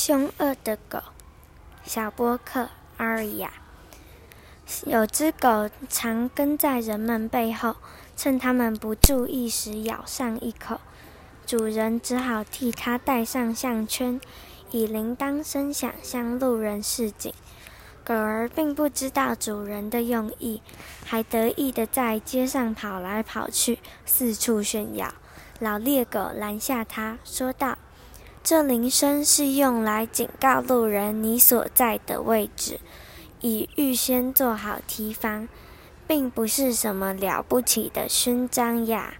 凶恶的狗，小波克阿尔亚。有只狗常跟在人们背后，趁他们不注意时咬上一口，主人只好替它戴上项圈，以铃铛声响向路人示警。狗儿并不知道主人的用意，还得意地在街上跑来跑去，四处炫耀。老猎狗拦下它，说道。这铃声是用来警告路人你所在的位置，以预先做好提防，并不是什么了不起的勋章呀。